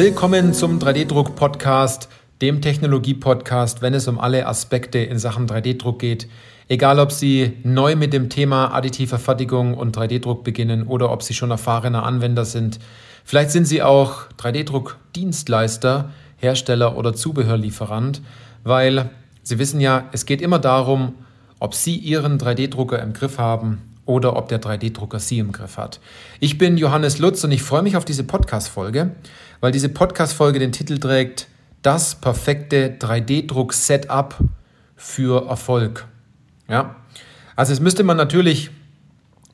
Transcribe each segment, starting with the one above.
Willkommen zum 3D-Druck-Podcast, dem Technologie-Podcast, wenn es um alle Aspekte in Sachen 3D-Druck geht. Egal, ob Sie neu mit dem Thema additive Fertigung und 3D-Druck beginnen oder ob Sie schon erfahrener Anwender sind. Vielleicht sind Sie auch 3D-Druck-Dienstleister, Hersteller oder Zubehörlieferant, weil Sie wissen ja, es geht immer darum, ob Sie Ihren 3D-Drucker im Griff haben oder ob der 3D-Drucker Sie im Griff hat. Ich bin Johannes Lutz und ich freue mich auf diese Podcast-Folge, weil diese Podcast-Folge den Titel trägt Das perfekte 3D-Druck-Setup für Erfolg. Ja, also es müsste man natürlich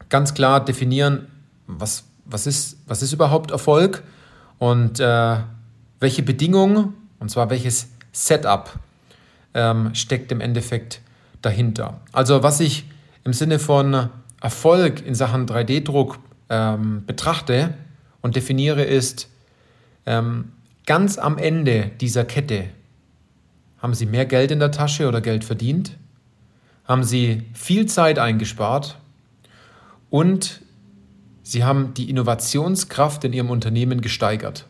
ganz klar definieren, was, was, ist, was ist überhaupt Erfolg und äh, welche Bedingungen, und zwar welches Setup ähm, steckt im Endeffekt dahinter. Also was ich im Sinne von Erfolg in Sachen 3D-Druck ähm, betrachte und definiere, ist ähm, ganz am Ende dieser Kette haben Sie mehr Geld in der Tasche oder Geld verdient, haben Sie viel Zeit eingespart und Sie haben die Innovationskraft in Ihrem Unternehmen gesteigert.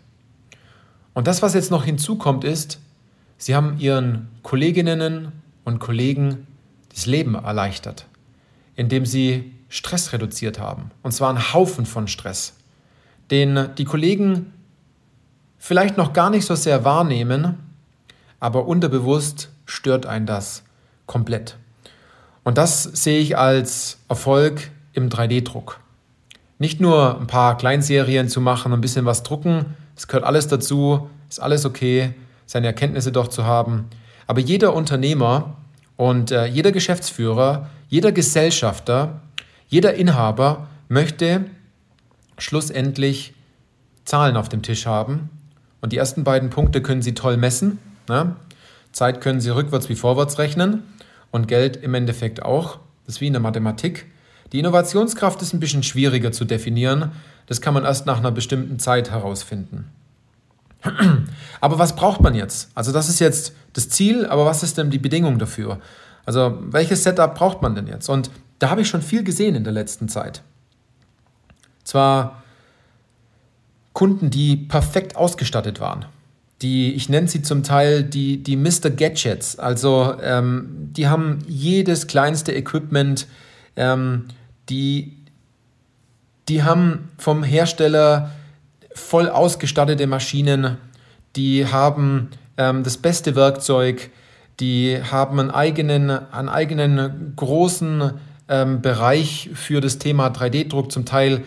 Und das, was jetzt noch hinzukommt, ist, Sie haben Ihren Kolleginnen und Kollegen das Leben erleichtert, indem Sie Stress reduziert haben. Und zwar einen Haufen von Stress, den die Kollegen vielleicht noch gar nicht so sehr wahrnehmen, aber unterbewusst stört einen das komplett. Und das sehe ich als Erfolg im 3D-Druck. Nicht nur ein paar Kleinserien zu machen, ein bisschen was drucken, es gehört alles dazu, ist alles okay, seine Erkenntnisse doch zu haben. Aber jeder Unternehmer und äh, jeder Geschäftsführer, jeder Gesellschafter jeder Inhaber möchte schlussendlich Zahlen auf dem Tisch haben. Und die ersten beiden Punkte können Sie toll messen. Ne? Zeit können Sie rückwärts wie vorwärts rechnen und Geld im Endeffekt auch. Das ist wie in der Mathematik. Die Innovationskraft ist ein bisschen schwieriger zu definieren. Das kann man erst nach einer bestimmten Zeit herausfinden. Aber was braucht man jetzt? Also das ist jetzt das Ziel, aber was ist denn die Bedingung dafür? Also welches Setup braucht man denn jetzt? Und da habe ich schon viel gesehen in der letzten Zeit. Zwar Kunden, die perfekt ausgestattet waren. Die, ich nenne sie zum Teil die, die Mr. Gadgets. Also ähm, die haben jedes kleinste Equipment, ähm, die, die haben vom Hersteller voll ausgestattete Maschinen, die haben ähm, das beste Werkzeug, die haben einen eigenen, einen eigenen großen ähm, Bereich für das Thema 3D-Druck, zum Teil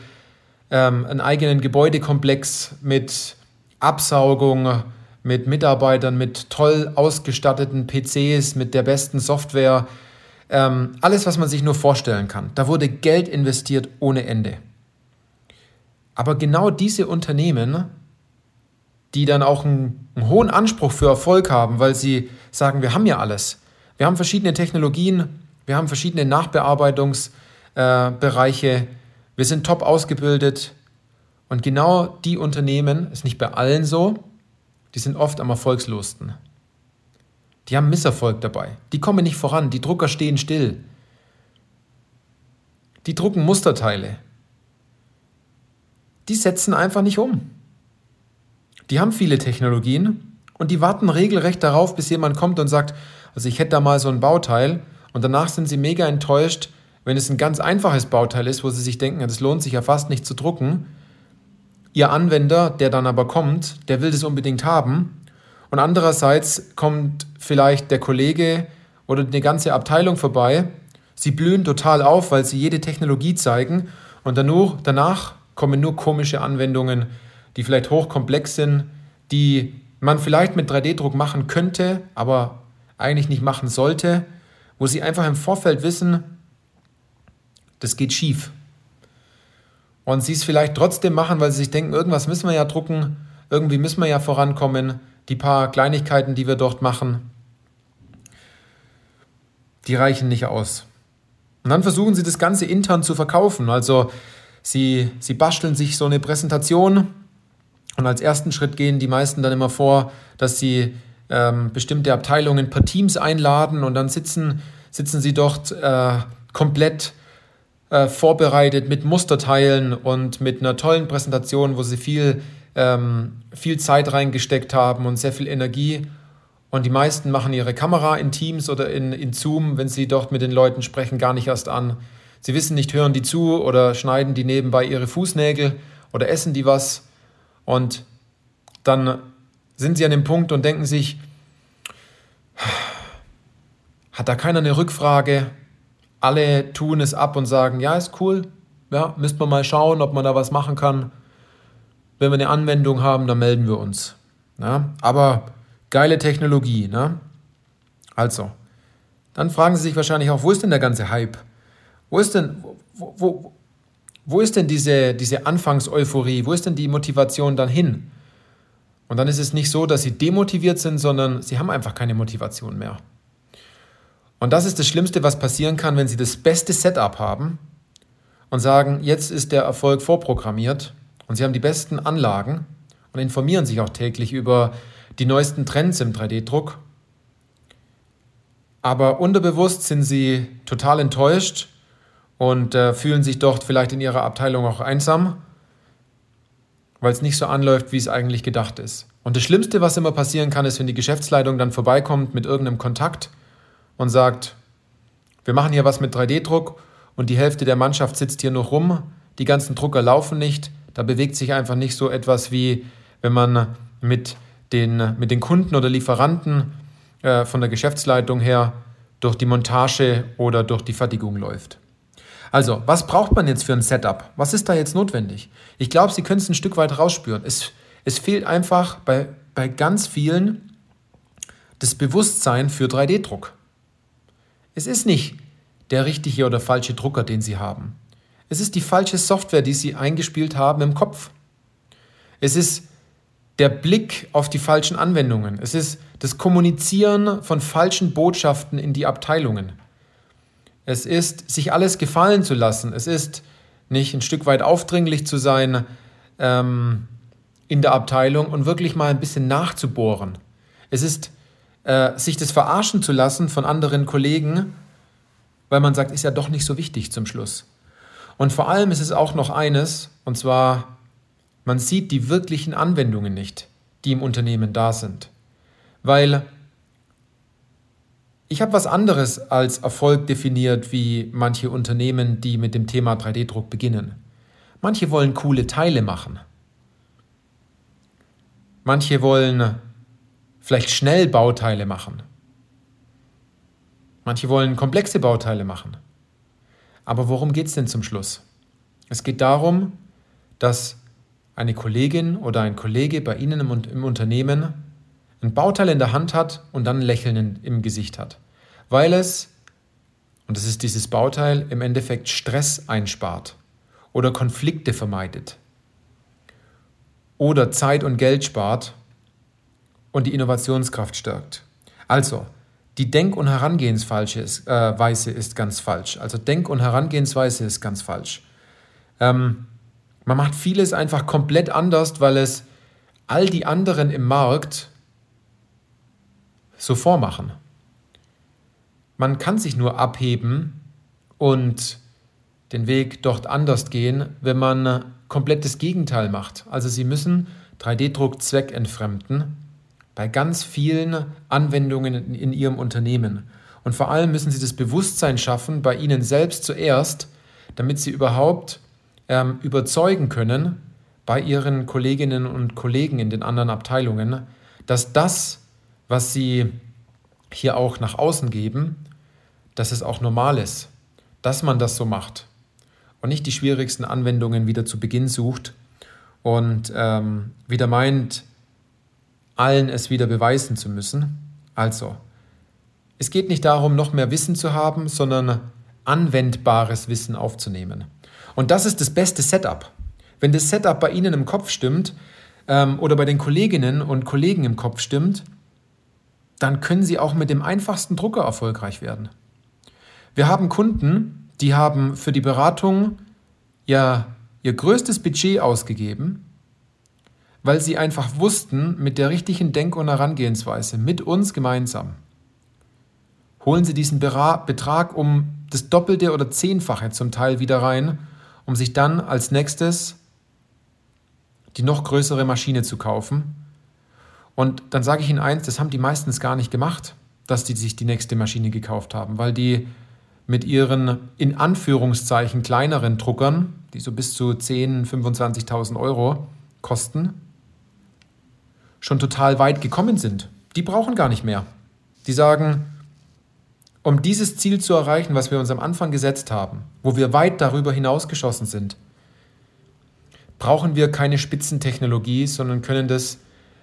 ähm, einen eigenen Gebäudekomplex mit Absaugung, mit Mitarbeitern, mit toll ausgestatteten PCs, mit der besten Software. Ähm, alles, was man sich nur vorstellen kann. Da wurde Geld investiert ohne Ende. Aber genau diese Unternehmen, die dann auch einen, einen hohen Anspruch für Erfolg haben, weil sie sagen, wir haben ja alles. Wir haben verschiedene Technologien, wir haben verschiedene Nachbearbeitungsbereiche. Äh, wir sind top ausgebildet. Und genau die Unternehmen, ist nicht bei allen so, die sind oft am erfolgslosten. Die haben Misserfolg dabei. Die kommen nicht voran. Die Drucker stehen still. Die drucken Musterteile. Die setzen einfach nicht um. Die haben viele Technologien und die warten regelrecht darauf, bis jemand kommt und sagt, also ich hätte da mal so ein Bauteil und danach sind sie mega enttäuscht, wenn es ein ganz einfaches Bauteil ist, wo sie sich denken, das lohnt sich ja fast nicht zu drucken. Ihr Anwender, der dann aber kommt, der will das unbedingt haben. Und andererseits kommt vielleicht der Kollege oder eine ganze Abteilung vorbei. Sie blühen total auf, weil sie jede Technologie zeigen. Und danach kommen nur komische Anwendungen, die vielleicht hochkomplex sind, die man vielleicht mit 3D-Druck machen könnte, aber eigentlich nicht machen sollte wo sie einfach im Vorfeld wissen, das geht schief. Und sie es vielleicht trotzdem machen, weil sie sich denken, irgendwas müssen wir ja drucken, irgendwie müssen wir ja vorankommen, die paar Kleinigkeiten, die wir dort machen, die reichen nicht aus. Und dann versuchen sie das Ganze intern zu verkaufen. Also sie, sie basteln sich so eine Präsentation und als ersten Schritt gehen die meisten dann immer vor, dass sie ähm, bestimmte Abteilungen per Teams einladen und dann sitzen, sitzen sie dort äh, komplett äh, vorbereitet mit Musterteilen und mit einer tollen Präsentation, wo sie viel äh, ähm, viel Zeit reingesteckt haben und sehr viel Energie. Und die meisten machen ihre Kamera in Teams oder in, in Zoom, wenn sie dort mit den Leuten sprechen, gar nicht erst an. Sie wissen nicht, hören die zu oder schneiden die nebenbei ihre Fußnägel oder essen die was. Und dann sind sie an dem Punkt und denken sich, hat da keiner eine Rückfrage? Alle tun es ab und sagen, ja, ist cool, ja, müssen wir mal schauen, ob man da was machen kann. Wenn wir eine Anwendung haben, dann melden wir uns. Ja, aber geile Technologie. Ne? Also, dann fragen Sie sich wahrscheinlich auch, wo ist denn der ganze Hype? Wo ist denn, wo, wo, wo ist denn diese, diese Anfangseuphorie? Wo ist denn die Motivation dann hin? Und dann ist es nicht so, dass sie demotiviert sind, sondern sie haben einfach keine Motivation mehr. Und das ist das Schlimmste, was passieren kann, wenn Sie das beste Setup haben und sagen, jetzt ist der Erfolg vorprogrammiert und Sie haben die besten Anlagen und informieren sich auch täglich über die neuesten Trends im 3D-Druck. Aber unterbewusst sind Sie total enttäuscht und äh, fühlen sich dort vielleicht in Ihrer Abteilung auch einsam, weil es nicht so anläuft, wie es eigentlich gedacht ist. Und das Schlimmste, was immer passieren kann, ist, wenn die Geschäftsleitung dann vorbeikommt mit irgendeinem Kontakt und sagt, wir machen hier was mit 3D-Druck und die Hälfte der Mannschaft sitzt hier noch rum, die ganzen Drucker laufen nicht, da bewegt sich einfach nicht so etwas wie wenn man mit den, mit den Kunden oder Lieferanten äh, von der Geschäftsleitung her durch die Montage oder durch die Fertigung läuft. Also, was braucht man jetzt für ein Setup? Was ist da jetzt notwendig? Ich glaube, Sie können es ein Stück weit rausspüren. Es, es fehlt einfach bei, bei ganz vielen das Bewusstsein für 3D-Druck. Es ist nicht der richtige oder falsche Drucker, den Sie haben. Es ist die falsche Software, die Sie eingespielt haben im Kopf. Es ist der Blick auf die falschen Anwendungen. Es ist das Kommunizieren von falschen Botschaften in die Abteilungen. Es ist, sich alles gefallen zu lassen. Es ist nicht ein Stück weit aufdringlich zu sein ähm, in der Abteilung und wirklich mal ein bisschen nachzubohren. Es ist äh, sich das verarschen zu lassen von anderen Kollegen, weil man sagt, ist ja doch nicht so wichtig zum Schluss. Und vor allem ist es auch noch eines, und zwar, man sieht die wirklichen Anwendungen nicht, die im Unternehmen da sind. Weil ich habe was anderes als Erfolg definiert wie manche Unternehmen, die mit dem Thema 3D-Druck beginnen. Manche wollen coole Teile machen. Manche wollen vielleicht schnell Bauteile machen. Manche wollen komplexe Bauteile machen. Aber worum geht es denn zum Schluss? Es geht darum, dass eine Kollegin oder ein Kollege bei Ihnen im, im Unternehmen ein Bauteil in der Hand hat und dann ein Lächeln im Gesicht hat. Weil es, und das ist dieses Bauteil, im Endeffekt Stress einspart oder Konflikte vermeidet oder Zeit und Geld spart und die Innovationskraft stärkt. Also, die Denk- und Herangehensweise ist, äh, ist ganz falsch. Also Denk- und Herangehensweise ist ganz falsch. Ähm, man macht vieles einfach komplett anders, weil es all die anderen im Markt so vormachen. Man kann sich nur abheben und den Weg dort anders gehen, wenn man komplett das Gegenteil macht. Also Sie müssen 3D-Druck zweckentfremden bei ganz vielen Anwendungen in, Ihrem Unternehmen. Und vor allem müssen Sie das Bewusstsein schaffen, bei Ihnen selbst zuerst, damit Sie überhaupt ähm, überzeugen können bei Ihren Kolleginnen und Kollegen in den anderen Abteilungen, dass das, was Sie hier auch nach außen geben, dass es auch normal ist, dass man das so macht und nicht die schwierigsten Anwendungen wieder zu Beginn sucht und ähm, wieder meint, allen es wieder beweisen zu müssen. Also, es geht nicht darum, noch mehr Wissen zu haben, sondern anwendbares Wissen aufzunehmen. Und das ist das beste Setup. Wenn das Setup bei Ihnen im Kopf stimmt ähm, oder bei den Kolleginnen und Kollegen im Kopf stimmt, dann können Sie auch mit dem einfachsten Drucker erfolgreich werden. Wir haben Kunden, die haben für die Beratung ja ihr größtes Budget ausgegeben weil sie einfach wussten, mit der richtigen Denk- und Herangehensweise, mit uns gemeinsam, holen sie diesen Betrag um das Doppelte oder Zehnfache zum Teil wieder rein, um sich dann als nächstes die noch größere Maschine zu kaufen. Und dann sage ich Ihnen eins, das haben die meistens gar nicht gemacht, dass die sich die nächste Maschine gekauft haben, weil die mit ihren in Anführungszeichen kleineren Druckern, die so bis zu 10.000, 25.000 Euro kosten, schon total weit gekommen sind. Die brauchen gar nicht mehr. Die sagen, um dieses Ziel zu erreichen, was wir uns am Anfang gesetzt haben, wo wir weit darüber hinausgeschossen sind, brauchen wir keine Spitzentechnologie, sondern können das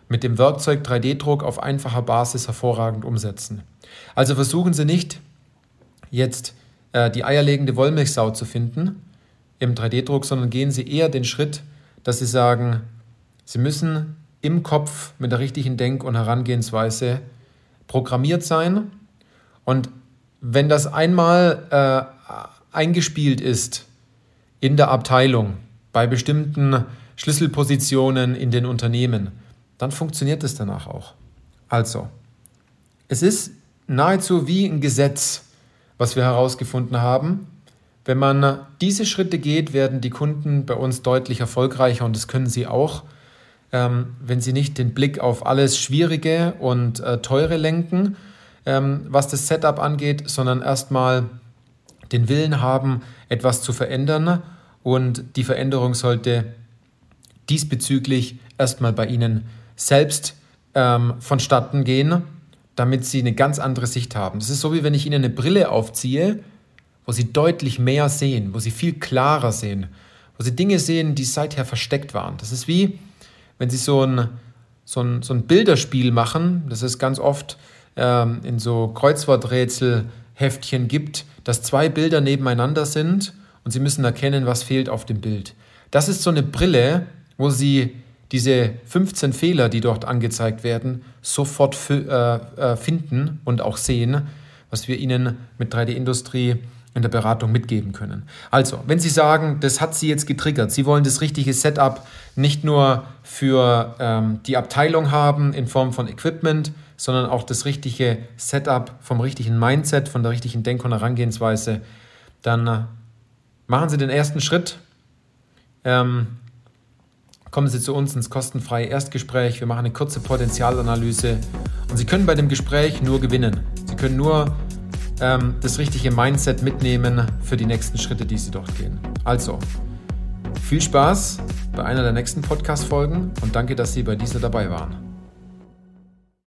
mit dem Werkzeug 3D-Druck auf einfacher Basis hervorragend umsetzen. Also versuchen Sie nicht, jetzt äh, die eierlegende Wollmilchsau zu finden im 3D-Druck, sondern gehen Sie eher den Schritt, dass Sie sagen, Sie müssen im Kopf mit der richtigen Denk- und Herangehensweise programmiert sein. Und wenn das einmal äh, eingespielt ist in der Abteilung, bei bestimmten Schlüsselpositionen in den Unternehmen, dann funktioniert es danach auch. Also, es ist nahezu wie ein Gesetz, was wir herausgefunden haben. Wenn man diese Schritte geht, werden die Kunden bei uns deutlich erfolgreicher und das können sie auch, ähm, wenn sie nicht den Blick auf alles Schwierige und äh, Teure lenken, ähm, was das Setup angeht, sondern erstmal den Willen haben, etwas zu verändern und die Veränderung sollte diesbezüglich erstmal bei Ihnen selbst ähm, vonstatten gehen, damit Sie eine ganz andere Sicht haben. Das ist so, wie wenn ich Ihnen eine Brille aufziehe, wo Sie deutlich mehr sehen, wo Sie viel klarer sehen, wo Sie Dinge sehen, die seither versteckt waren. Das ist wie, wenn Sie so ein, so ein, so ein Bilderspiel machen, das ist ganz oft ähm, in so Kreuzworträtselheftchen gibt, dass zwei Bilder nebeneinander sind und Sie müssen erkennen, was fehlt auf dem Bild. Das ist so eine Brille, wo Sie diese 15 Fehler, die dort angezeigt werden, sofort äh, äh, finden und auch sehen, was wir Ihnen mit 3D-Industrie in der Beratung mitgeben können. Also, wenn Sie sagen, das hat Sie jetzt getriggert, Sie wollen das richtige Setup nicht nur für ähm, die Abteilung haben in Form von Equipment, sondern auch das richtige Setup vom richtigen Mindset, von der richtigen Denk- und Herangehensweise, dann äh, machen Sie den ersten Schritt. Ähm, kommen Sie zu uns ins kostenfreie Erstgespräch. Wir machen eine kurze Potenzialanalyse und Sie können bei dem Gespräch nur gewinnen. Sie können nur ähm, das richtige Mindset mitnehmen für die nächsten Schritte, die Sie dort gehen. Also, viel Spaß bei einer der nächsten Podcast-Folgen und danke, dass Sie bei dieser dabei waren.